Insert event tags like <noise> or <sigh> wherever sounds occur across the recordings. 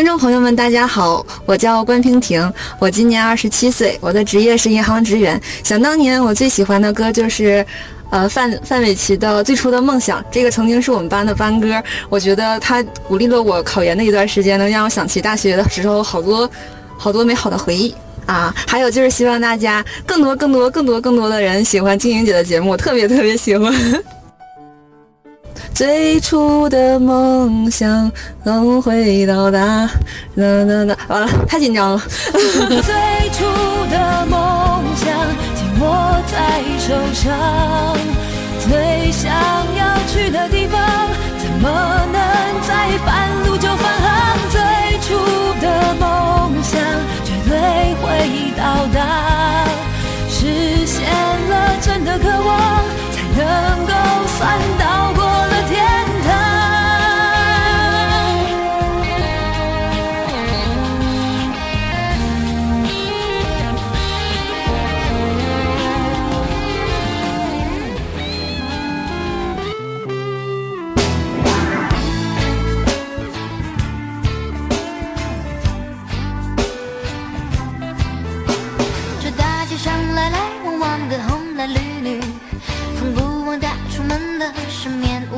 听众朋友们，大家好，我叫关平婷，我今年二十七岁，我的职业是银行职员。想当年，我最喜欢的歌就是，呃，范范玮琪的《最初的梦想》，这个曾经是我们班的班歌。我觉得它鼓励了我考研的一段时间，能让我想起大学的时候好多好多美好的回忆啊。还有就是希望大家更多更多更多更多的人喜欢静莹姐的节目，特别特别喜欢。最初的梦想总会到达。哒哒哒，完了，太紧张了。<laughs> 最初的梦想紧握在手上，最想要去的地方，怎么能在半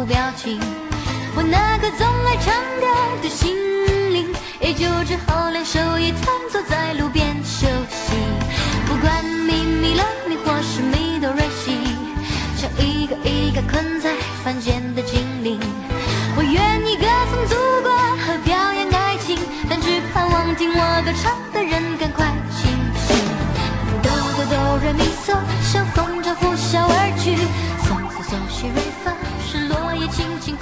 表情我那颗总爱唱歌的心灵，也就只好两手一摊，坐在路边休息。不管咪咪了咪或是咪哆瑞西，像一个一个困在凡间的精灵。我愿意歌颂祖国和表演爱情，但只盼望听我歌唱的人赶快清醒。哆哆哆瑞咪嗦，像风轻轻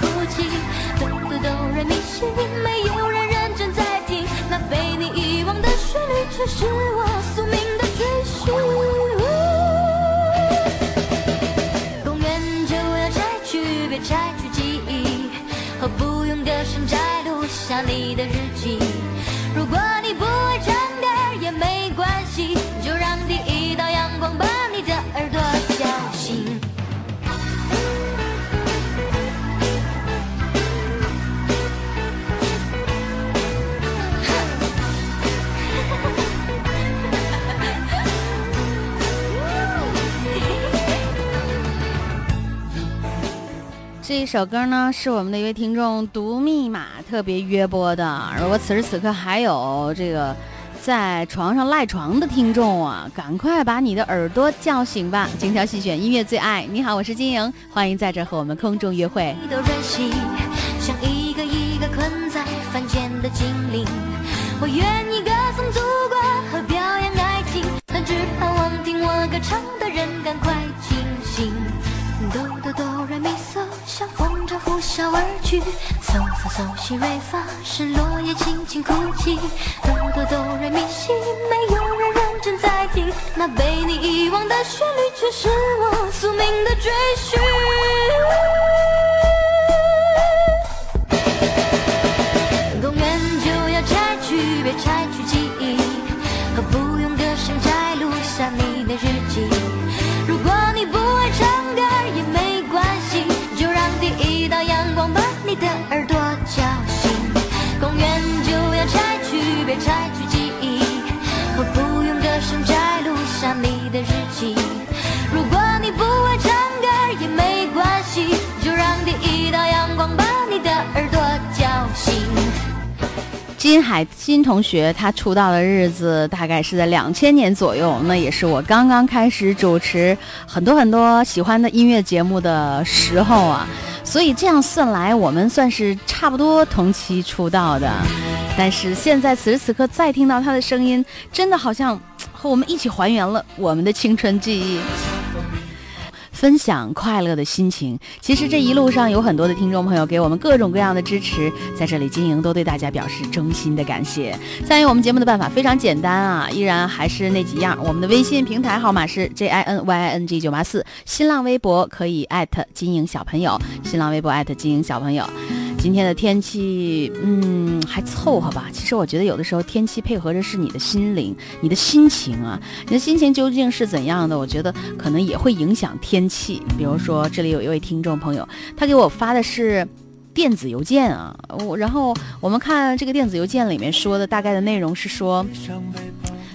一首歌呢，是我们的一位听众读密码特别约播的。如果此时此刻还有这个在床上赖床的听众啊，赶快把你的耳朵叫醒吧！精挑细选音乐最爱。你好，我是金莹，欢迎在这和我们空中约会。像一个一个困在凡间的精灵，我愿意歌颂祖国和表演爱情，但只盼望听我歌唱的人赶快清醒。哆哆哆来咪，像风筝呼啸而去。嗖嗖嗖西瑞发，是落叶轻轻哭泣。哆哆哆来咪西，没有人认真在听，那被你遗忘的旋律，却是我宿命的追寻。公园就要拆去，别拆去记忆，和不别拆去记忆，和不用歌声摘录下你的日记。如果你不会唱歌也没关系，就让第一道阳光把你的耳朵叫醒。金海新同学，他出道的日子大概是在两千年左右，那也是我刚刚开始主持很多很多喜欢的音乐节目的时候啊。所以这样算来，我们算是差不多同期出道的。但是现在此时此刻再听到他的声音，真的好像和我们一起还原了我们的青春记忆。分享快乐的心情。其实这一路上有很多的听众朋友给我们各种各样的支持，在这里金莹都对大家表示衷心的感谢。参与我们节目的办法非常简单啊，依然还是那几样。我们的微信平台号码是 j i n y i n g 九八四，新浪微博可以艾特金莹小朋友，新浪微博艾特金莹小朋友。今天的天气，嗯，还凑合吧。其实我觉得有的时候天气配合着是你的心灵、你的心情啊。你的心情究竟是怎样的？我觉得可能也会影响天气。比如说，这里有一位听众朋友，他给我发的是电子邮件啊，我然后我们看这个电子邮件里面说的大概的内容是说，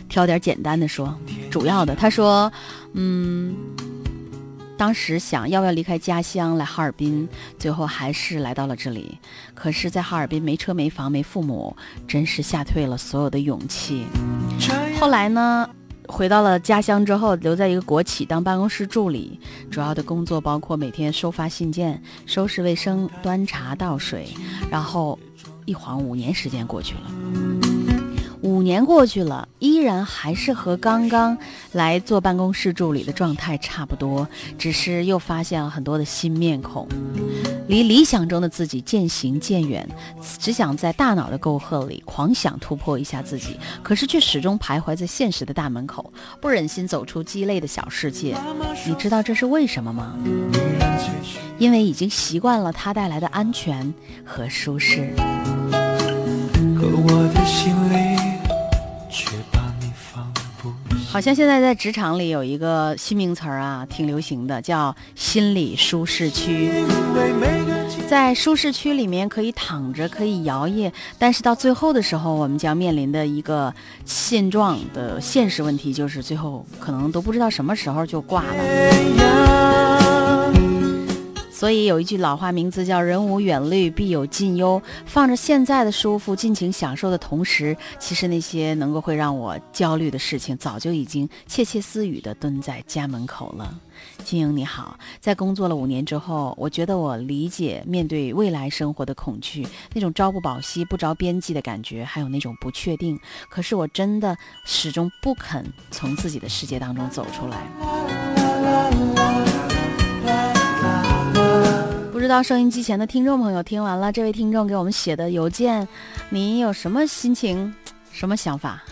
挑点简单的说，主要的他说，嗯，当时想要不要离开家乡来哈尔滨，最后还是来到了这里。可是，在哈尔滨没车没房没父母，真是吓退了所有的勇气。后来呢？回到了家乡之后，留在一个国企当办公室助理，主要的工作包括每天收发信件、收拾卫生、端茶倒水。然后，一晃五年时间过去了，五年过去了，依然还是和刚刚来做办公室助理的状态差不多，只是又发现了很多的新面孔。离理想中的自己渐行渐远，只想在大脑的沟壑里狂想突破一下自己，可是却始终徘徊在现实的大门口，不忍心走出鸡肋的小世界。你知道这是为什么吗？因为已经习惯了它带来的安全和舒适。可我的心里好像现在在职场里有一个新名词儿啊，挺流行的，叫心理舒适区。在舒适区里面可以躺着，可以摇曳，但是到最后的时候，我们将面临的一个现状的现实问题，就是最后可能都不知道什么时候就挂了。所以有一句老话，名字叫“人无远虑，必有近忧”。放着现在的舒服，尽情享受的同时，其实那些能够会让我焦虑的事情，早就已经窃窃私语的蹲在家门口了。金英你好，在工作了五年之后，我觉得我理解面对未来生活的恐惧，那种朝不保夕、不着边际的感觉，还有那种不确定。可是我真的始终不肯从自己的世界当中走出来。知道收音机前的听众朋友听完了这位听众给我们写的邮件，你有什么心情，什么想法？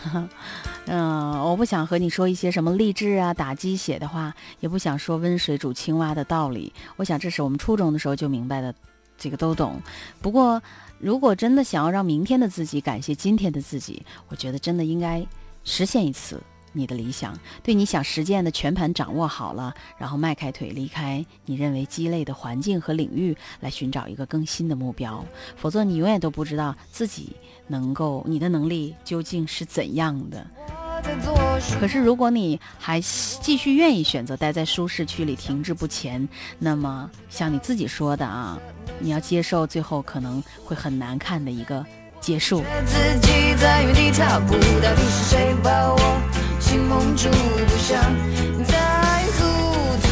<laughs> 嗯，我不想和你说一些什么励志啊、打鸡血的话，也不想说温水煮青蛙的道理。我想这是我们初中的时候就明白的，这个都懂。不过，如果真的想要让明天的自己感谢今天的自己，我觉得真的应该实现一次。你的理想，对你想实践的全盘掌握好了，然后迈开腿离开你认为鸡肋的环境和领域，来寻找一个更新的目标。否则，你永远都不知道自己能够，你的能力究竟是怎样的。可是，如果你还继续愿意选择待在舒适区里停滞不前，那么像你自己说的啊，你要接受最后可能会很难看的一个结束。心蒙住，不想再糊涂。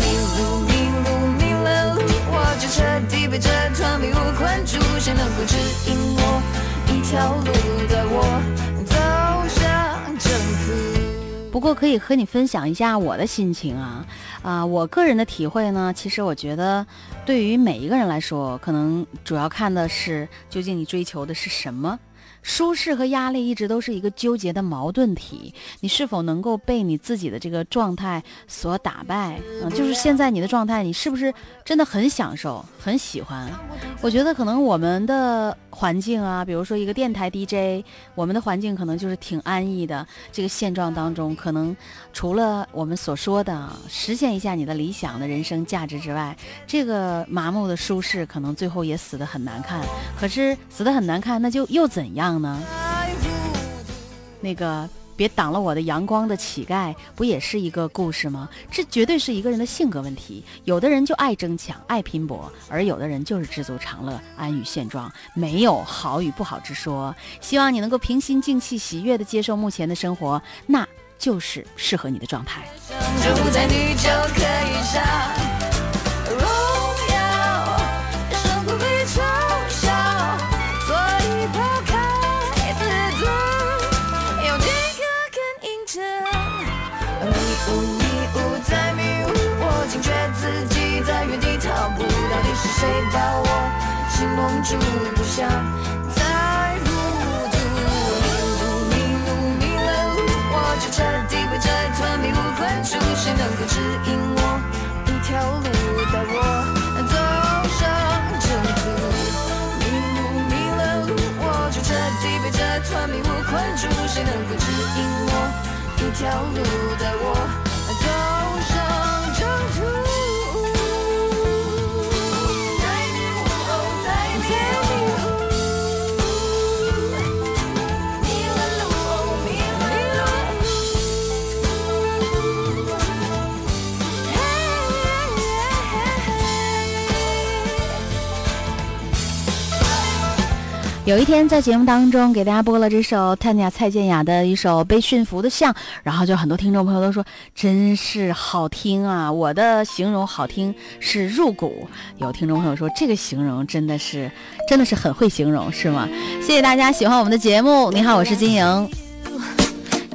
迷路，迷路，迷了路，我就彻底被这团迷雾困住。谁能够指引我一条路，带我走向正途？不过可以和你分享一下我的心情啊啊！我个人的体会呢，其实我觉得，对于每一个人来说，可能主要看的是究竟你追求的是什么。舒适和压力一直都是一个纠结的矛盾体，你是否能够被你自己的这个状态所打败？嗯，就是现在你的状态，你是不是真的很享受、很喜欢？我觉得可能我们的环境啊，比如说一个电台 DJ，我们的环境可能就是挺安逸的。这个现状当中，可能除了我们所说的实现一下你的理想的人生价值之外，这个麻木的舒适可能最后也死得很难看。可是死得很难看，那就又怎样？呢？那个别挡了我的阳光的乞丐，不也是一个故事吗？这绝对是一个人的性格问题。有的人就爱争抢、爱拼搏，而有的人就是知足常乐、安于现状，没有好与不好之说。希望你能够平心静气、喜悦的接受目前的生活，那就是适合你的状态。把我心蒙住，不想再糊涂。迷路，迷路，迷了路，我就彻底被这团迷雾困住。谁能够指引我一条路，带我走上正途？迷路，迷了路，我就彻底被这团迷雾困住。谁能够指引我一条路，带我走？有一天在节目当中给大家播了这首 Tanya 蔡健雅的一首《被驯服的象》，然后就很多听众朋友都说真是好听啊！我的形容好听是入骨。有听众朋友说这个形容真的是真的是很会形容，是吗？谢谢大家喜欢我们的节目。你好，我是金莹。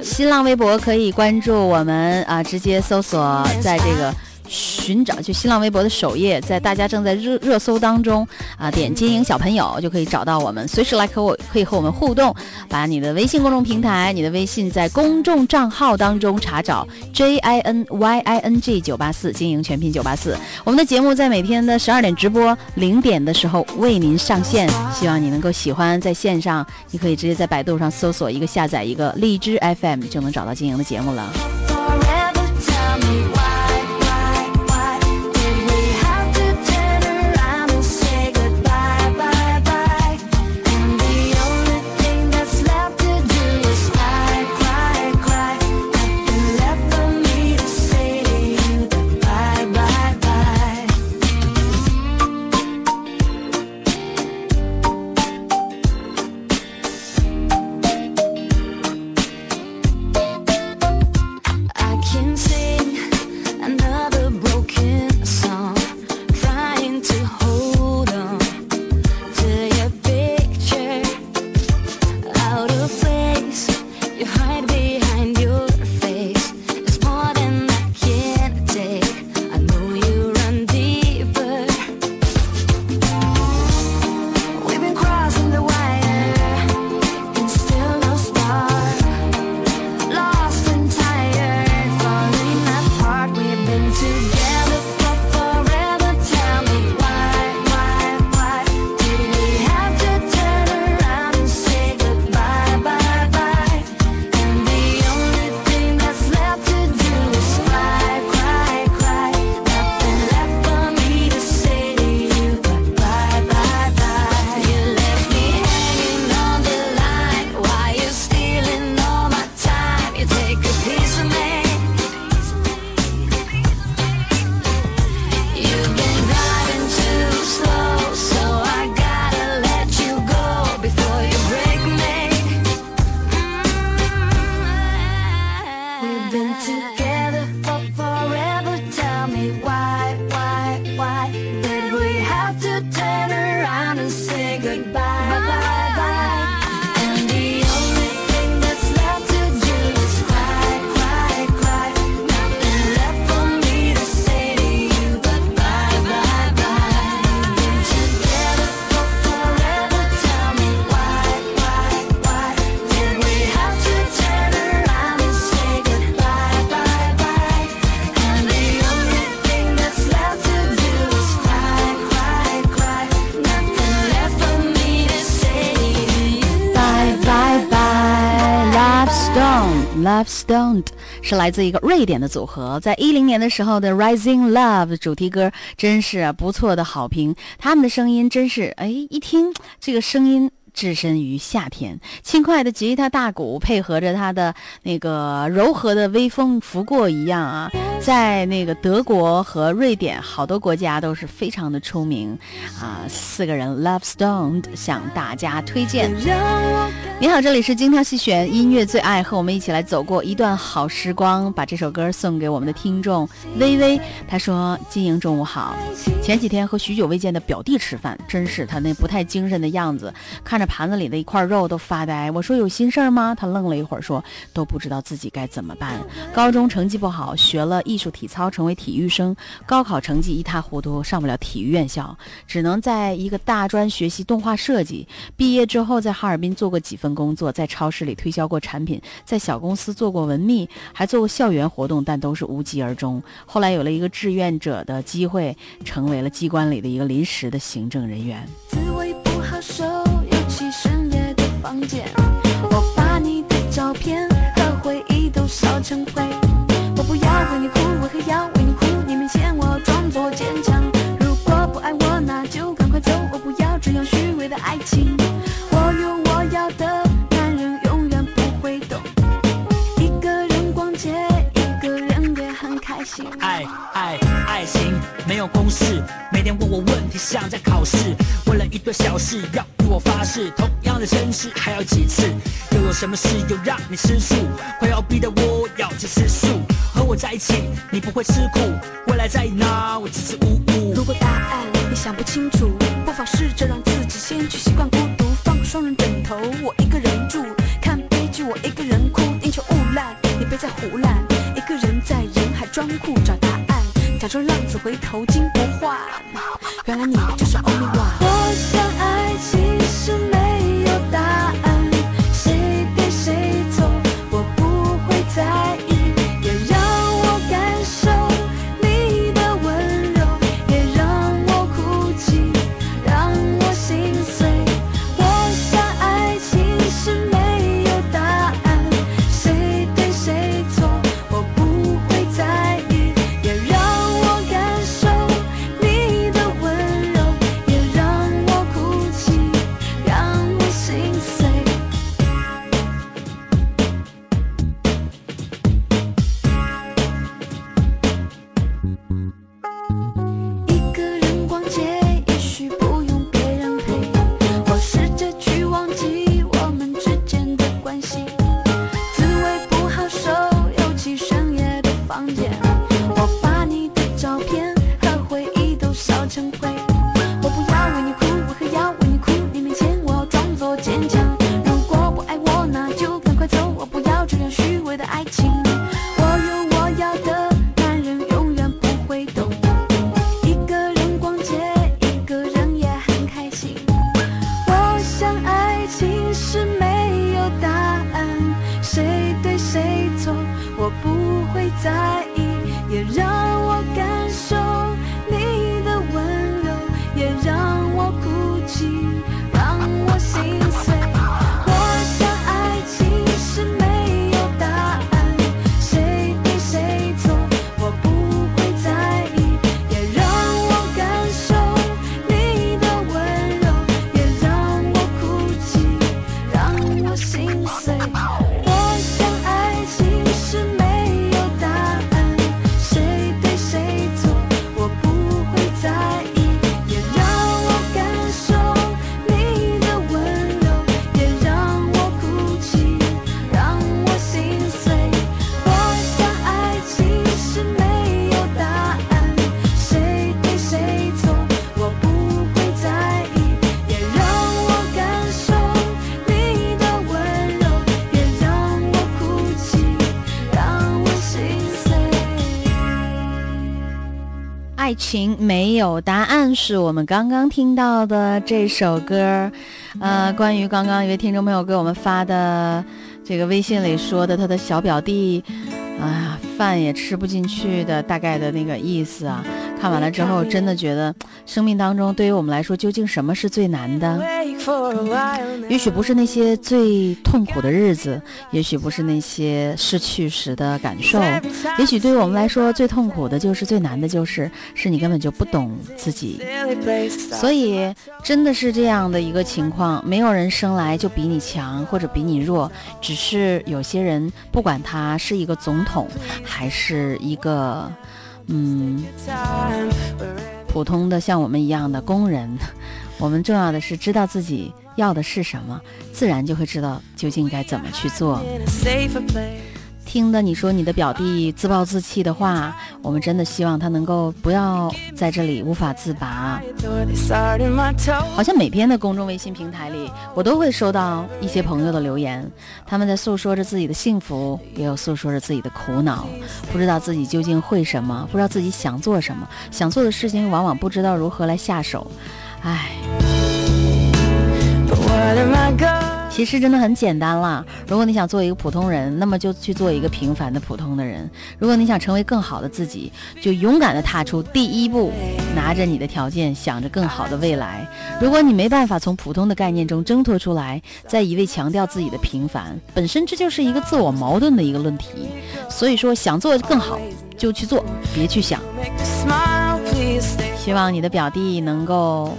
新浪微博可以关注我们啊，直接搜索在这个。寻找就新浪微博的首页，在大家正在热热搜当中啊，点金营小朋友就可以找到我们，随时来和我可以和我们互动。把你的微信公众平台、你的微信在公众账号当中查找 J I N Y I N G 九八四，金营全拼九八四。我们的节目在每天的十二点直播，零点的时候为您上线，希望你能够喜欢。在线上，你可以直接在百度上搜索一个下载一个荔枝 FM，就能找到金营的节目了。Love Stoned 是来自一个瑞典的组合，在一零年的时候的 Rising Love 主题歌真是不错的好评。他们的声音真是，哎，一听这个声音。置身于夏天，轻快的吉他大鼓配合着他的那个柔和的微风拂过一样啊，在那个德国和瑞典好多国家都是非常的出名啊。四个人 Love Stone 向大家推荐。你好，这里是精挑细选音乐最爱，和我们一起来走过一段好时光。把这首歌送给我们的听众微微，他说：“金莹中午好，前几天和许久未见的表弟吃饭，真是他那不太精神的样子，看着。”盘子里的一块肉都发呆。我说有心事儿吗？他愣了一会儿，说都不知道自己该怎么办。高中成绩不好，学了艺术体操，成为体育生。高考成绩一塌糊涂，上不了体育院校，只能在一个大专学习动画设计。毕业之后，在哈尔滨做过几份工作，在超市里推销过产品，在小公司做过文秘，还做过校园活动，但都是无疾而终。后来有了一个志愿者的机会，成为了机关里的一个临时的行政人员。深成灰。我不要为你哭，为何要为你哭？你明显我装作坚强。如果不爱我，那就赶快走。我不要这样虚伪的爱情。我有我要的，男人永远不会懂。一个人逛街，一个人也很开心。爱爱爱情没有公式，每天问我问题像在考试。为了一堆小事要。我发誓，同样样的绅士还要几次？又有什么事又让你吃醋？快要逼得我要去吃素。和我在一起，你不会吃苦。未来在哪？我支支吾吾。如果答案你想不清楚，不妨试着让自己先去习惯孤独，放个双人枕头，我一个人住，看悲剧我一个人哭，英雄勿滥，你别再胡乱，一个人在人海装酷找答案，假装浪子回头金不换，原来你就是 only one。我想爱其实没有答案，谁对谁错我不会在是我们刚刚听到的这首歌。呃，关于刚刚一位听众朋友给我们发的这个微信里说的，他的小表弟，哎呀，饭也吃不进去的大概的那个意思啊。看完了之后，真的觉得生命当中对于我们来说，究竟什么是最难的？也许不是那些最痛苦的日子，也许不是那些失去时的感受，也许对于我们来说，最痛苦的就是最难的就是，是你根本就不懂自己。所以真的是这样的一个情况，没有人生来就比你强或者比你弱，只是有些人，不管他是一个总统，还是一个，嗯，普通的像我们一样的工人，我们重要的是知道自己要的是什么，自然就会知道究竟该怎么去做。听的你说你的表弟自暴自弃的话，我们真的希望他能够不要在这里无法自拔。好像每篇的公众微信平台里，我都会收到一些朋友的留言，他们在诉说着自己的幸福，也有诉说着自己的苦恼，不知道自己究竟会什么，不知道自己想做什么，想做的事情往往不知道如何来下手，唉。其实真的很简单啦。如果你想做一个普通人，那么就去做一个平凡的普通的人；如果你想成为更好的自己，就勇敢的踏出第一步，拿着你的条件，想着更好的未来。如果你没办法从普通的概念中挣脱出来，再一味强调自己的平凡，本身这就是一个自我矛盾的一个论题。所以说，想做更好就去做，别去想。希望你的表弟能够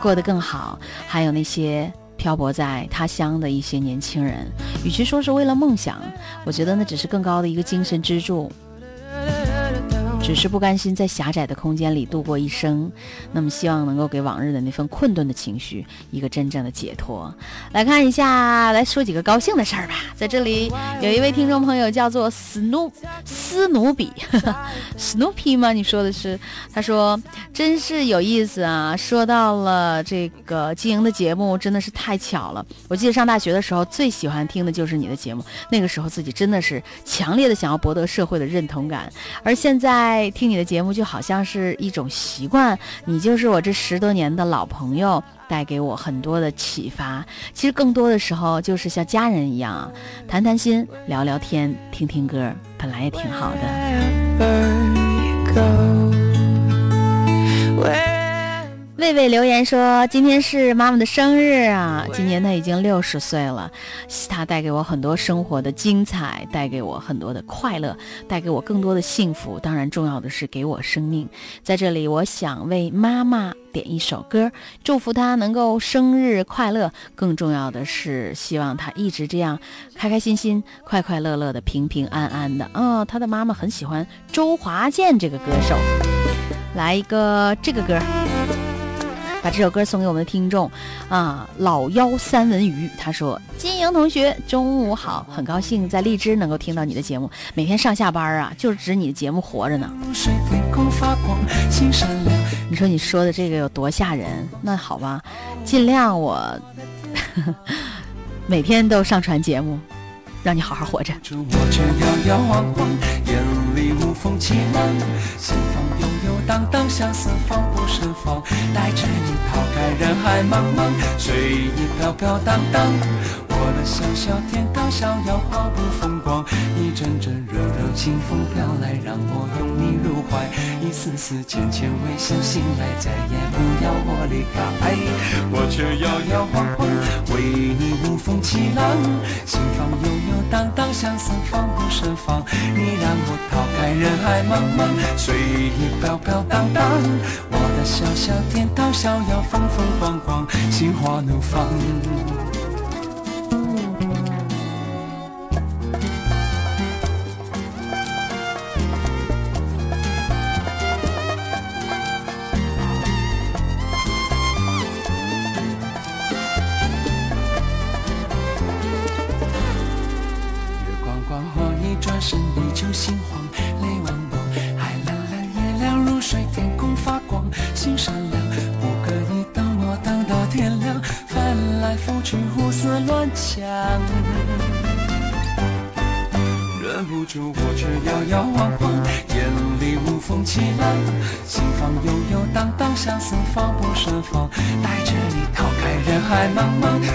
过得更好，还有那些。漂泊在他乡的一些年轻人，与其说是为了梦想，我觉得那只是更高的一个精神支柱。只是不甘心在狭窄的空间里度过一生，那么希望能够给往日的那份困顿的情绪一个真正的解脱。来看一下，来说几个高兴的事儿吧。在这里有一位听众朋友叫做斯努斯努比，<laughs> Snoopy 吗？你说的是？他说真是有意思啊！说到了这个经营的节目，真的是太巧了。我记得上大学的时候，最喜欢听的就是你的节目，那个时候自己真的是强烈的想要博得社会的认同感，而现在听你的节目就好像是一种习惯，你就是我这十多年的老朋友。带给我很多的启发，其实更多的时候就是像家人一样，谈谈心，聊聊天，听听歌，本来也挺好的。魏魏留言说：“今天是妈妈的生日啊，今年她已经六十岁了，她带给我很多生活的精彩，带给我很多的快乐，带给我更多的幸福。当然，重要的是给我生命。在这里，我想为妈妈点一首歌，祝福她能够生日快乐。更重要的是，希望她一直这样开开心心、快快乐乐的、平平安安的。哦，她的妈妈很喜欢周华健这个歌手，来一个这个歌。”把这首歌送给我们的听众，啊，老妖三文鱼，他说：“金莹同学，中午好，很高兴在荔枝能够听到你的节目，每天上下班啊，就是指你的节目活着呢。”你说你说的这个有多吓人？那好吧，尽量我 <laughs> 每天都上传节目，让你好好活着。荡荡相思，放不胜防，带着你逃开人海茫茫，随意飘飘荡荡。我的小小天堂，逍遥毫不风光。一阵阵柔柔清风飘来，让我拥你入怀。一丝丝浅浅微笑，醒来再也不要我离开。我却摇摇晃晃，为你无风起浪。心房悠悠荡荡，相思放不胜防。你让我逃开人海茫茫，随意飘飘荡荡。我的小小天堂，逍遥风风光光，心花怒放。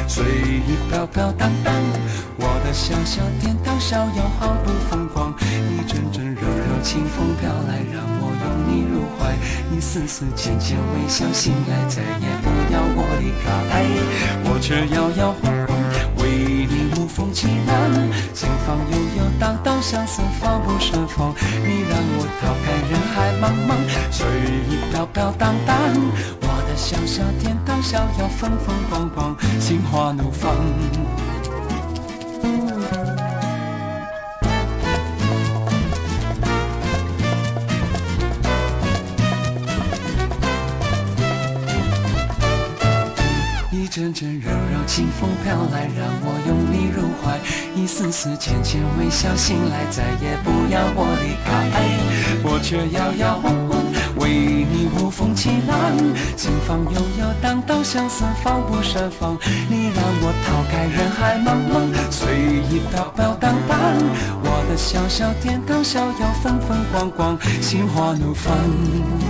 随意飘飘荡荡，我的小小天堂，逍遥毫不风光。一阵阵柔柔清风飘来，让我拥你入怀。一丝丝浅浅微笑，醒来再也不要我离开。我却摇摇晃晃，为你无风起浪。心房悠悠荡荡，相思放不胜防。你让我逃开人海茫茫，随意飘飘荡荡。小小天堂，逍遥风风光光，心花怒放。一阵阵柔柔清风飘来，让我拥你入怀。一丝丝浅浅微笑，醒来再也不要我离开。我却摇摇晃晃。为你无风起浪，心房悠悠荡荡，相思放不胜防。你让我逃开人海茫茫，随意飘飘荡荡。我的小小天堂，逍遥风风光光，心花怒放。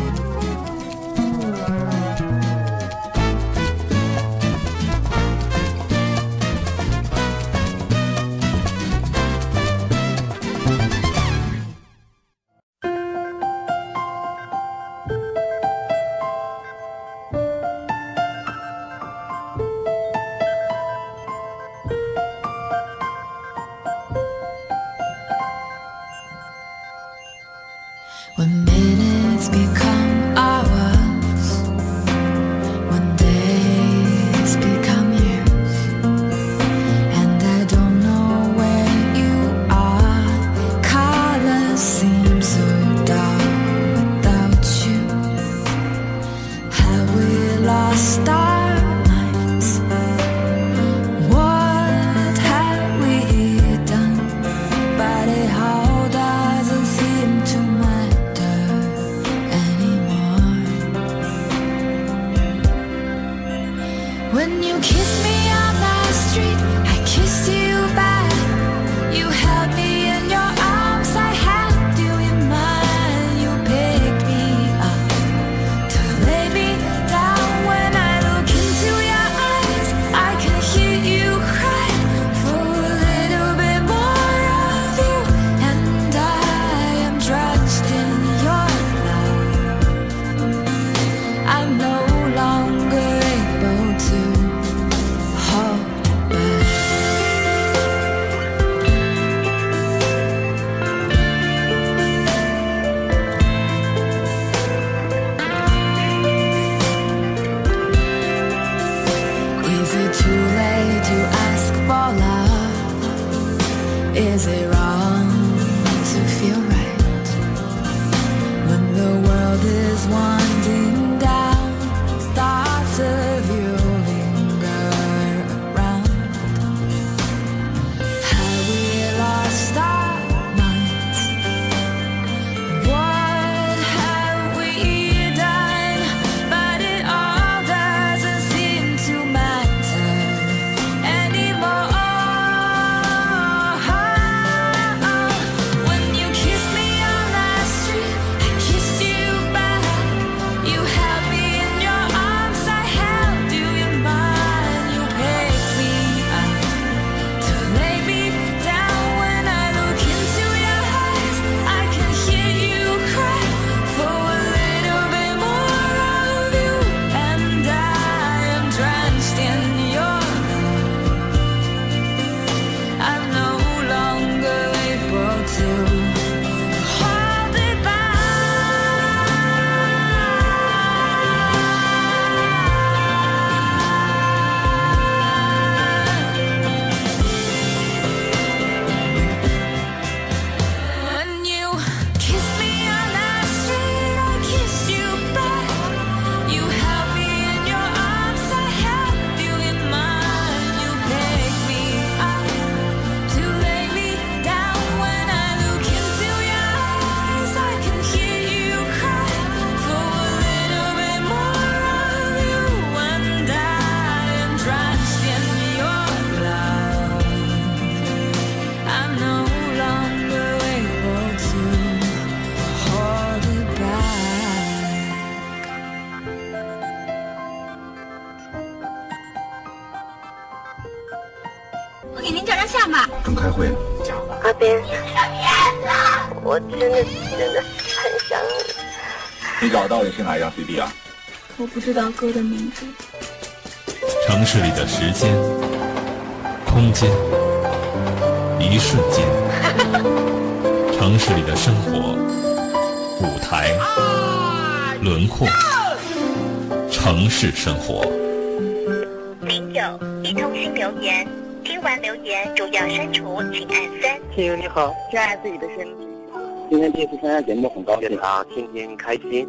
我真的真的很想你。你找到底是哪一张 CD 啊？我不知道歌的名字。城市里的时间、空间、一瞬间，<laughs> 城市里的生活、舞台、轮廓，城市生活。零九一通讯留言，听完留言主要删除，请按三。亲友你好，热爱自己的身体。今天第一次参加节目，很高兴啊，天天开心。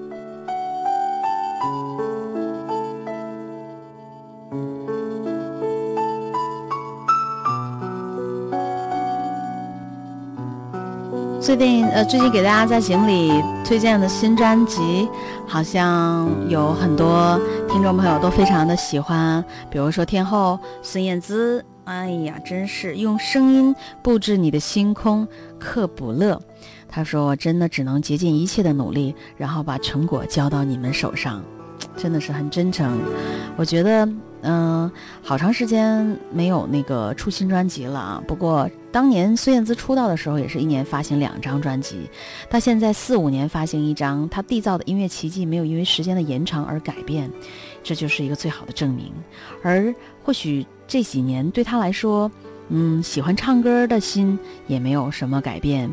最近呃，最近给大家在节目里推荐的新专辑，好像有很多听众朋友都非常的喜欢。比如说天后孙燕姿，哎呀，真是用声音布置你的星空，克卜勒。他说：“我真的只能竭尽一切的努力，然后把成果交到你们手上。”真的是很真诚。我觉得，嗯、好长时间没有那个出新专辑了啊。不过当年孙燕姿出道的时候，也是一年发行两张专辑，她现在四五年发行一张，她缔造的音乐奇迹没有因为时间的延长而改变，这就是一个最好的证明。而或许这几年对他来说，嗯，喜欢唱歌的心也没有什么改变。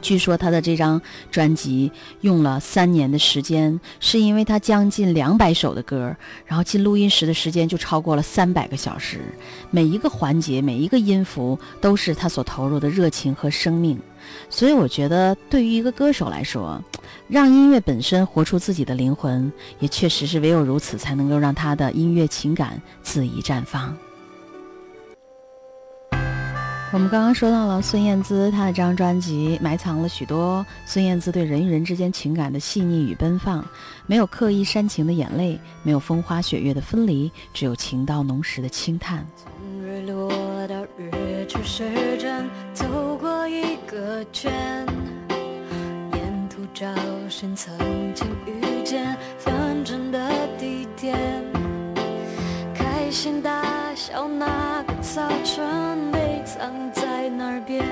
据说他的这张专辑用了三年的时间，是因为他将近两百首的歌，然后进录音室的时间就超过了三百个小时，每一个环节、每一个音符都是他所投入的热情和生命。所以我觉得，对于一个歌手来说，让音乐本身活出自己的灵魂，也确实是唯有如此，才能够让他的音乐情感恣意绽放。我们刚刚说到了孙燕姿，她的这张专辑埋藏了许多孙燕姿对人与人之间情感的细腻与奔放，没有刻意煽情的眼泪，没有风花雪月的分离，只有情到浓时的轻叹。从日落到日出时针，走个圈，沿途找寻曾经遇见纷争的地点，开心大笑那个早晨被藏在哪边，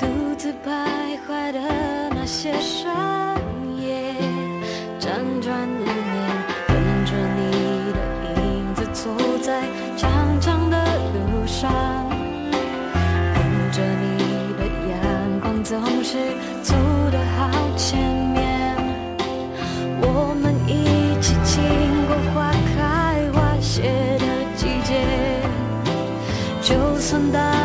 独自徘徊的那些深夜，辗转难眠，跟着你的影子走在长长的路上，存在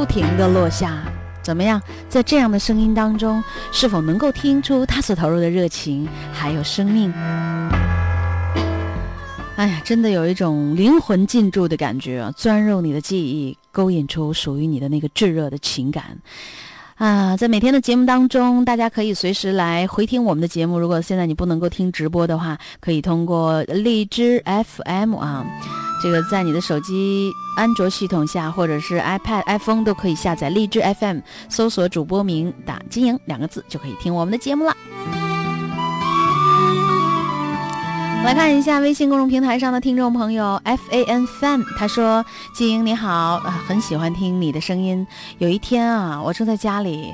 不停的落下。怎么样，在这样的声音当中，是否能够听出他所投入的热情，还有生命？哎呀，真的有一种灵魂进驻的感觉啊，钻入你的记忆，勾引出属于你的那个炙热的情感。啊，在每天的节目当中，大家可以随时来回听我们的节目。如果现在你不能够听直播的话，可以通过荔枝 FM 啊，这个在你的手机安卓系统下，或者是 iPad、iPhone 都可以下载荔枝 FM，搜索主播名打“金莹”两个字，就可以听我们的节目了。来看一下微信公众平台上的听众朋友 F A N Fan，他说：“金莹你好，很喜欢听你的声音。有一天啊，我正在家里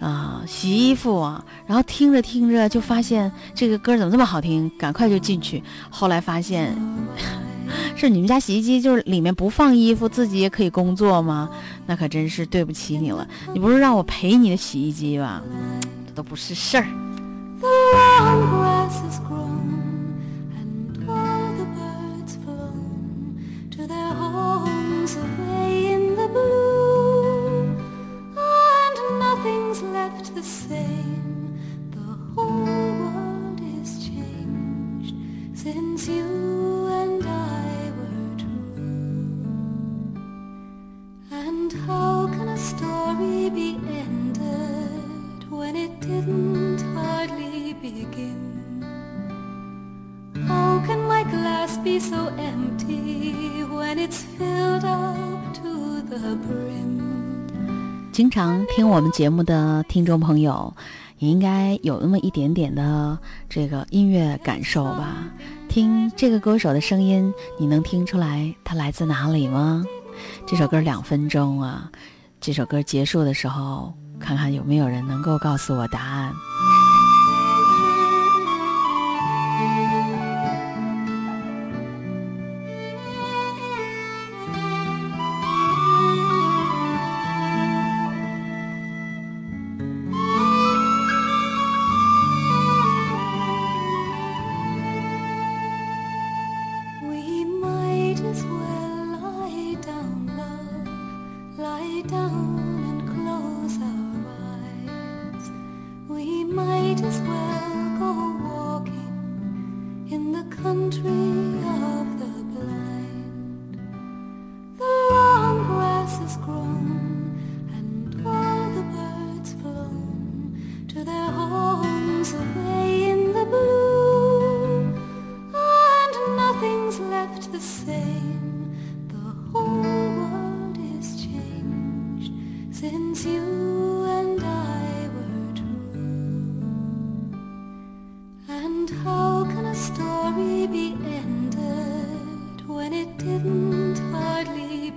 啊洗衣服啊，然后听着听着就发现这个歌怎么这么好听，赶快就进去。后来发现 <laughs> 是你们家洗衣机就是里面不放衣服，自己也可以工作吗？那可真是对不起你了。你不是让我陪你的洗衣机吧？这都不是事儿。” The 常听我们节目的听众朋友，也应该有那么一点点的这个音乐感受吧。听这个歌手的声音，你能听出来他来自哪里吗？这首歌两分钟啊，这首歌结束的时候，看看有没有人能够告诉我答案。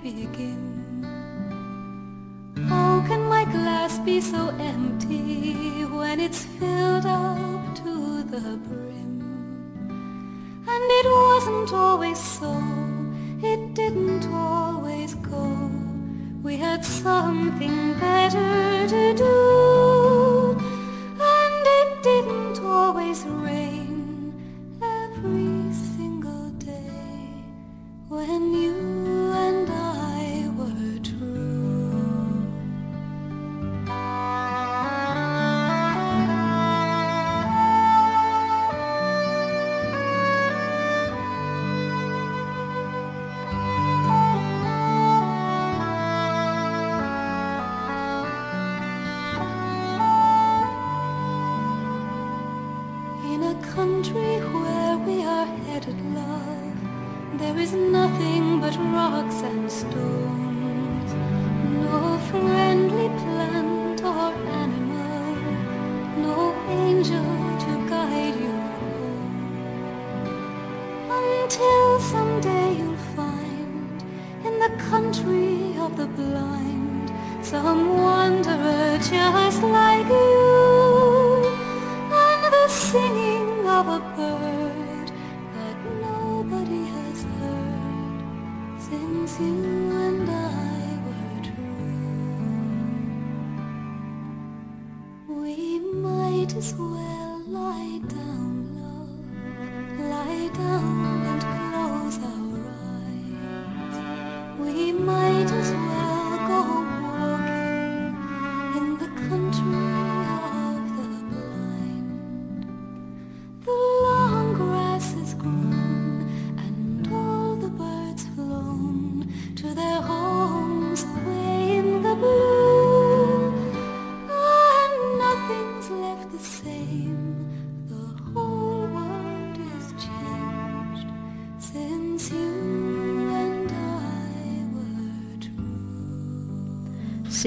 Begin? How can my glass be so empty when it's filled up to the brim? And it wasn't always so, it didn't always go. We had something better to do.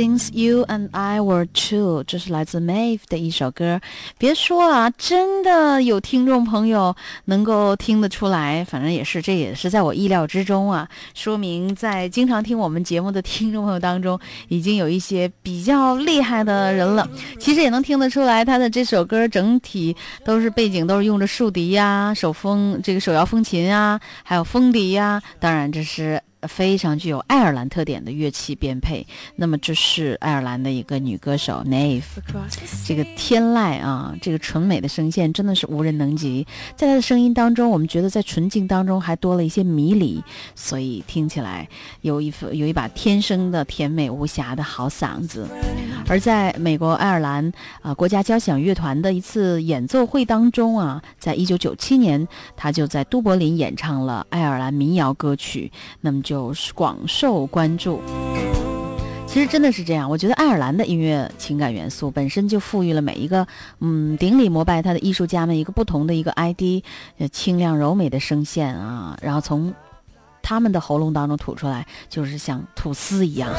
Since you and I were two，这是来自 Maeve 的一首歌。别说啊，真的有听众朋友能够听得出来，反正也是，这也是在我意料之中啊。说明在经常听我们节目的听众朋友当中，已经有一些比较厉害的人了。其实也能听得出来，他的这首歌整体都是背景都是用着竖笛呀、手风这个手摇风琴啊，还有风笛呀。当然，这是。非常具有爱尔兰特点的乐器编配。那么这是爱尔兰的一个女歌手 Nave，这个天籁啊，这个纯美的声线真的是无人能及。在她的声音当中，我们觉得在纯净当中还多了一些迷离，所以听起来有一副有一把天生的甜美无瑕的好嗓子。而在美国爱尔兰啊、国家交响乐团的一次演奏会当中啊，在一九九七年，他就在都柏林演唱了爱尔兰民谣歌曲，那么就是广受关注。其实真的是这样，我觉得爱尔兰的音乐情感元素本身就赋予了每一个嗯顶礼膜拜他的艺术家们一个不同的一个 ID，清亮柔美的声线啊，然后从他们的喉咙当中吐出来，就是像吐丝一样，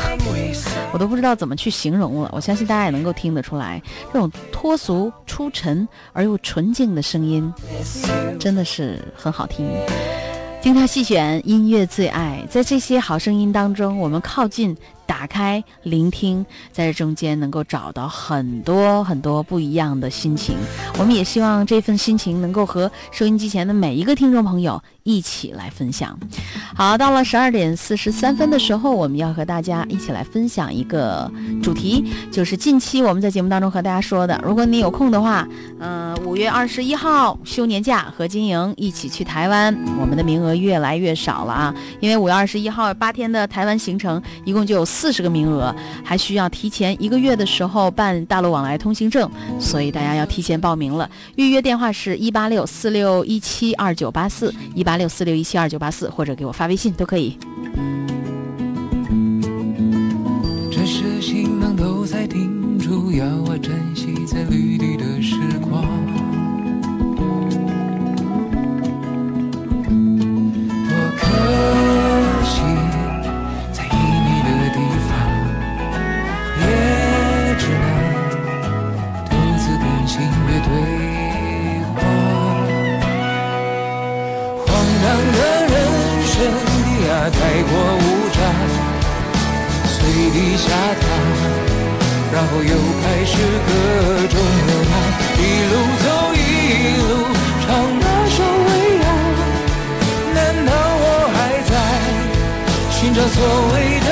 我都不知道怎么去形容了。我相信大家也能够听得出来，这种脱俗出尘而又纯净的声音，真的是很好听。精挑细选音乐最爱，在这些好声音当中，我们靠近、打开、聆听，在这中间能够找到很多很多不一样的心情。我们也希望这份心情能够和收音机前的每一个听众朋友一起来分享。好，到了十二点四十三分的时候，我们要和大家一起来分享一个主题，就是近期我们在节目当中和大家说的，如果你有空的话，呃，五月二十一号休年假和金莹一起去台湾，我们的名额越来越少了啊，因为五月二十一号八天的台湾行程一共就有四四十个名额，还需要提前一个月的时候办大陆往来通行证，所以大家要提前报名了。预约电话是一八六四六一七二九八四一八六四六一七二九八四，或者给我发微信都可以。这时行囊都在叮嘱，要我珍惜在绿地的太过无常。随地下榻，然后又开始各种流浪，一路走一路唱那首未央。难道我还在寻找所谓的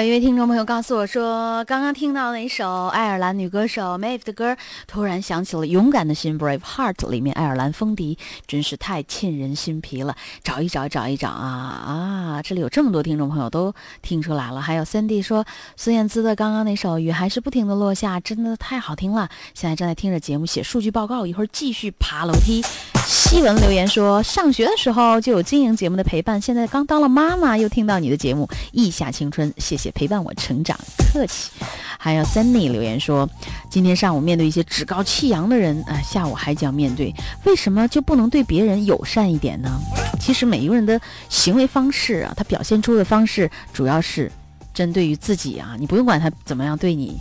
有一位听众朋友告诉我说，刚刚听到那首爱尔兰女歌手 Maeve 的歌，突然想起了《勇敢的心》（Brave Heart） 里面爱尔兰风笛，真是太沁人心脾了。找一找，找一找啊啊！这里有这么多听众朋友都听出来了。还有 Cindy 说，孙燕姿的刚刚那首《雨还是不停的落下》真的太好听了。现在正在听着节目写数据报告，一会儿继续爬楼梯。西文留言说，上学的时候就有经营节目的陪伴，现在刚当了妈妈，又听到你的节目，意下青春，谢谢陪伴我成长，客气。还有 Sunny 留言说，今天上午面对一些趾高气扬的人啊，下午还将面对，为什么就不能对别人友善一点呢？其实每一个人的行为方式啊，他表现出的方式主要是针对于自己啊，你不用管他怎么样对你。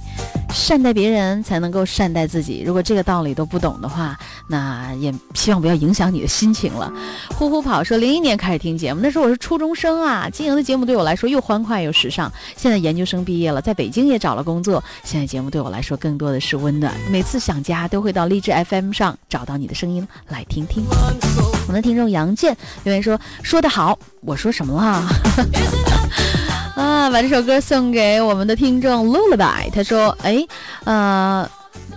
善待别人才能够善待自己。如果这个道理都不懂的话，那也希望不要影响你的心情了。呼呼跑说，零一年开始听节目，那时候我是初中生啊。经营的节目对我来说又欢快又时尚。现在研究生毕业了，在北京也找了工作。现在节目对我来说更多的是温暖。每次想家都会到励志 FM 上找到你的声音来听听。我们的听众杨健留言说：“说得好，我说什么了？” <laughs> 啊，把这首歌送给我们的听众 Lullaby。他说：“哎，呃，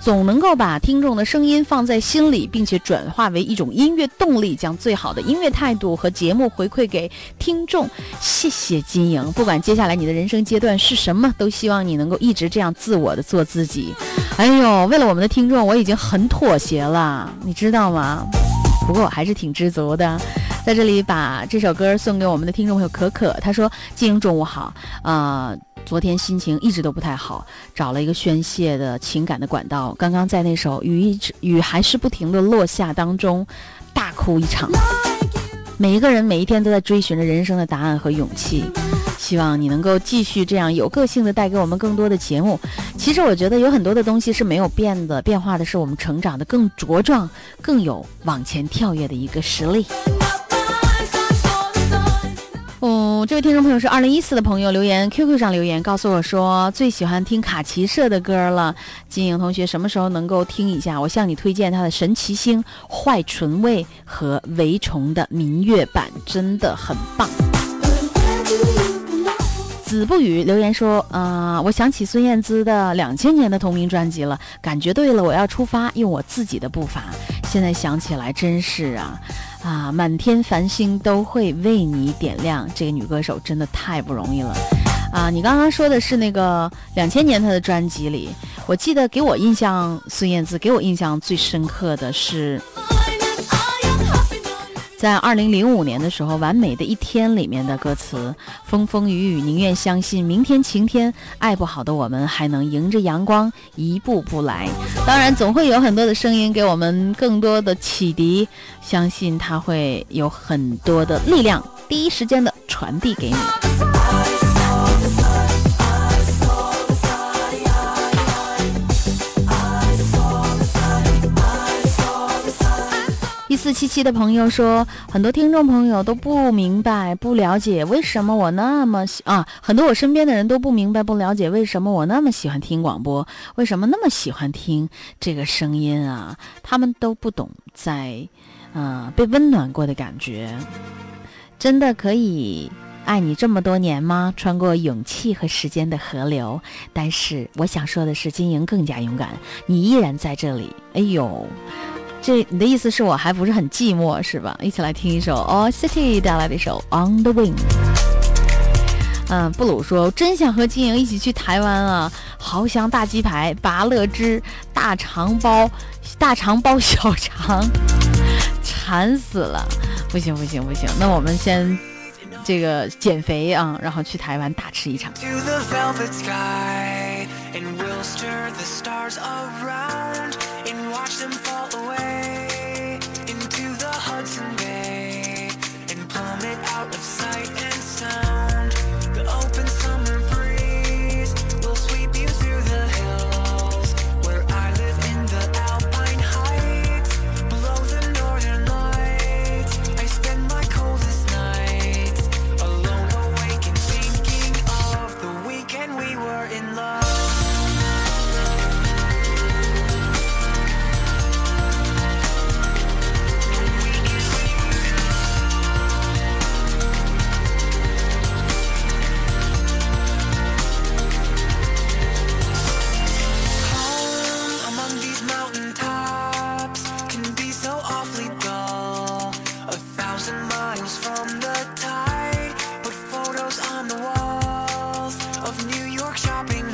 总能够把听众的声音放在心里，并且转化为一种音乐动力，将最好的音乐态度和节目回馈给听众。谢谢金莹，不管接下来你的人生阶段是什么，都希望你能够一直这样自我的做自己。哎呦，为了我们的听众，我已经很妥协了，你知道吗？不过我还是挺知足的。”在这里把这首歌送给我们的听众朋友可可，他说：“静英中午好，啊，昨天心情一直都不太好，找了一个宣泄的情感的管道，刚刚在那首雨一直雨还是不停的落下当中，大哭一场。每一个人每一天都在追寻着人生的答案和勇气，希望你能够继续这样有个性的带给我们更多的节目。其实我觉得有很多的东西是没有变的，变化的是我们成长的更茁壮，更有往前跳跃的一个实力。”哦，这位听众朋友是二零一四的朋友留言，QQ 上留言告诉我说最喜欢听卡奇社的歌了。金颖同学什么时候能够听一下？我向你推荐他的《神奇星》《坏唇味》和《围虫》的民乐版，真的很棒。子不语留言说，啊，我想起孙燕姿的两千年的同名专辑了，感觉对了，我要出发，用我自己的步伐。现在想起来真是啊。啊，满天繁星都会为你点亮。这个女歌手真的太不容易了，啊！你刚刚说的是那个两千年她的专辑里，我记得给我印象，孙燕姿给我印象最深刻的是。在二零零五年的时候，《完美的一天》里面的歌词：“风风雨雨，宁愿相信明天晴天。爱不好的我们，还能迎着阳光一步步来。”当然，总会有很多的声音给我们更多的启迪，相信它会有很多的力量，第一时间的传递给你。一四七七的朋友说，很多听众朋友都不明白、不了解为什么我那么喜啊，很多我身边的人都不明白、不了解为什么我那么喜欢听广播，为什么那么喜欢听这个声音啊？他们都不懂在，嗯，被温暖过的感觉。真的可以爱你这么多年吗？穿过勇气和时间的河流，但是我想说的是，金莹更加勇敢，你依然在这里。哎呦。这你的意思是我还不是很寂寞是吧？一起来听一首 All City 带来的一首 On the Wing。嗯，布鲁说真想和金莹一起去台湾啊！豪翔大鸡排、拔乐汁、大肠包、大肠包小肠，馋死了！不行不行不行，那我们先这个减肥啊然后去台湾大吃一场。Out of sight. Shopping.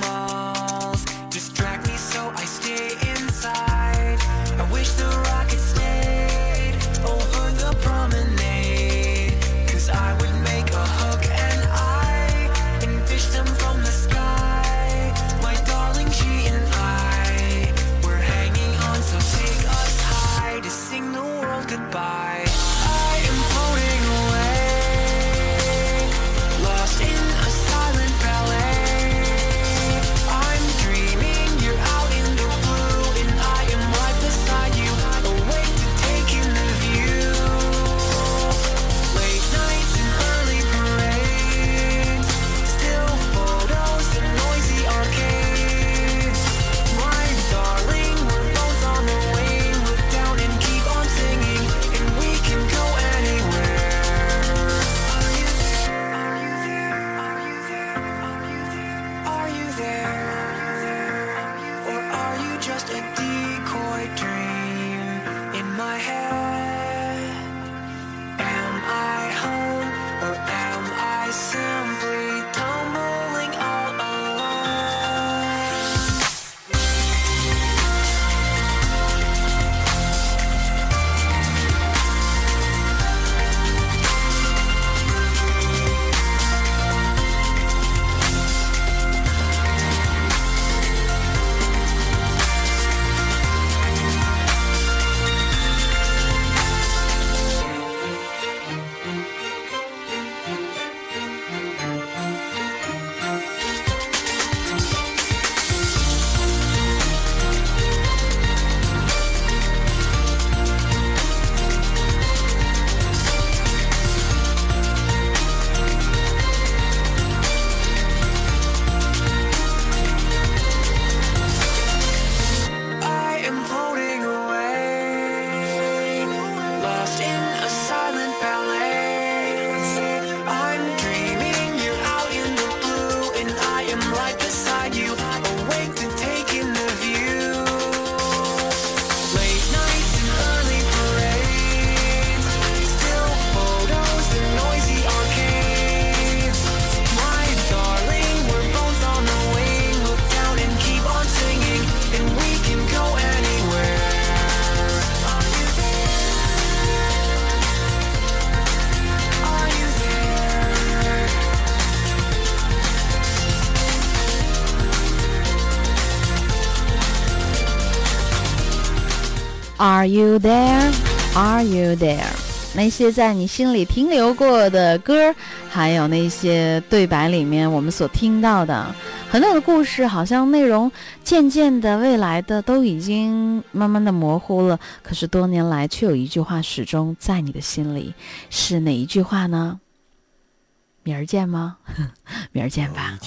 You there? Are you there? 那些在你心里停留过的歌，还有那些对白里面我们所听到的很多的故事，好像内容渐渐的、未来的都已经慢慢的模糊了。可是多年来，却有一句话始终在你的心里，是哪一句话呢？明儿见吗？明儿见吧。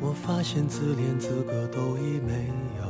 我发现自怜资格都已没有，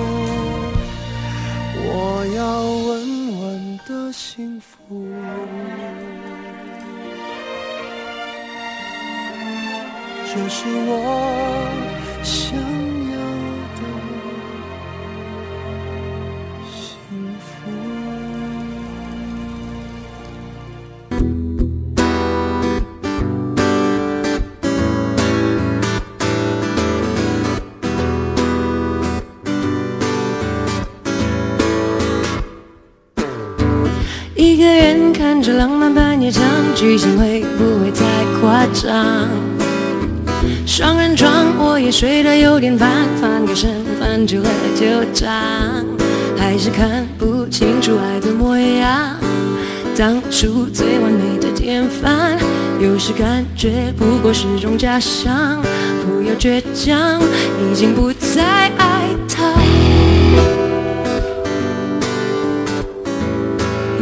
我要稳稳的幸福，这是我看着浪漫半夜场，剧情会不会太夸张？双人床我也睡得有点烦，翻个身翻久了就胀，还是看不清楚爱的模样。当初最完美的典范，有时感觉不过是种假象。不要倔强，已经不再爱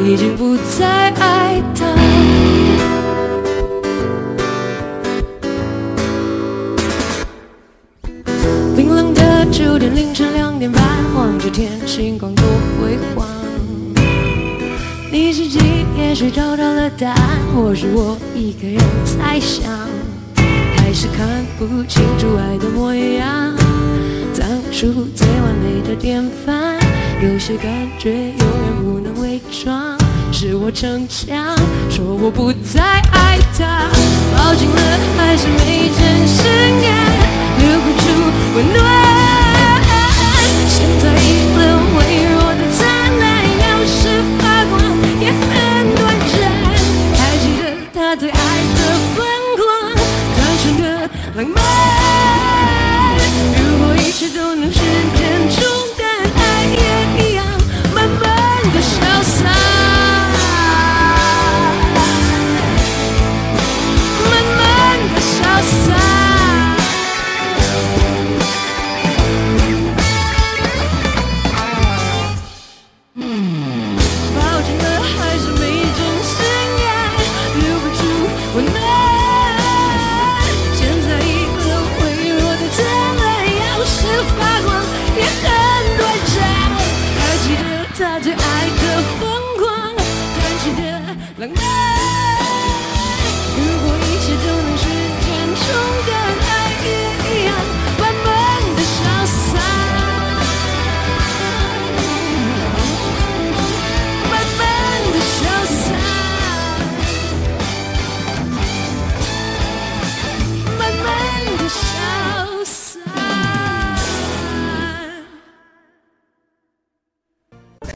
已经不再爱他。冰冷的酒店，凌晨两点半，望着天，星光多辉煌。你自己也许找到了答案，或是我一个人猜想。还是看不清楚爱的模样。当初最完美的典范，有些感觉永远装。是我逞强，说我不再爱他，抱紧了还是没真心爱，留不住温暖。现在已了微弱的灿烂，有时发光也很短暂。还记得他对爱的疯狂，单纯的浪漫。如果一切都。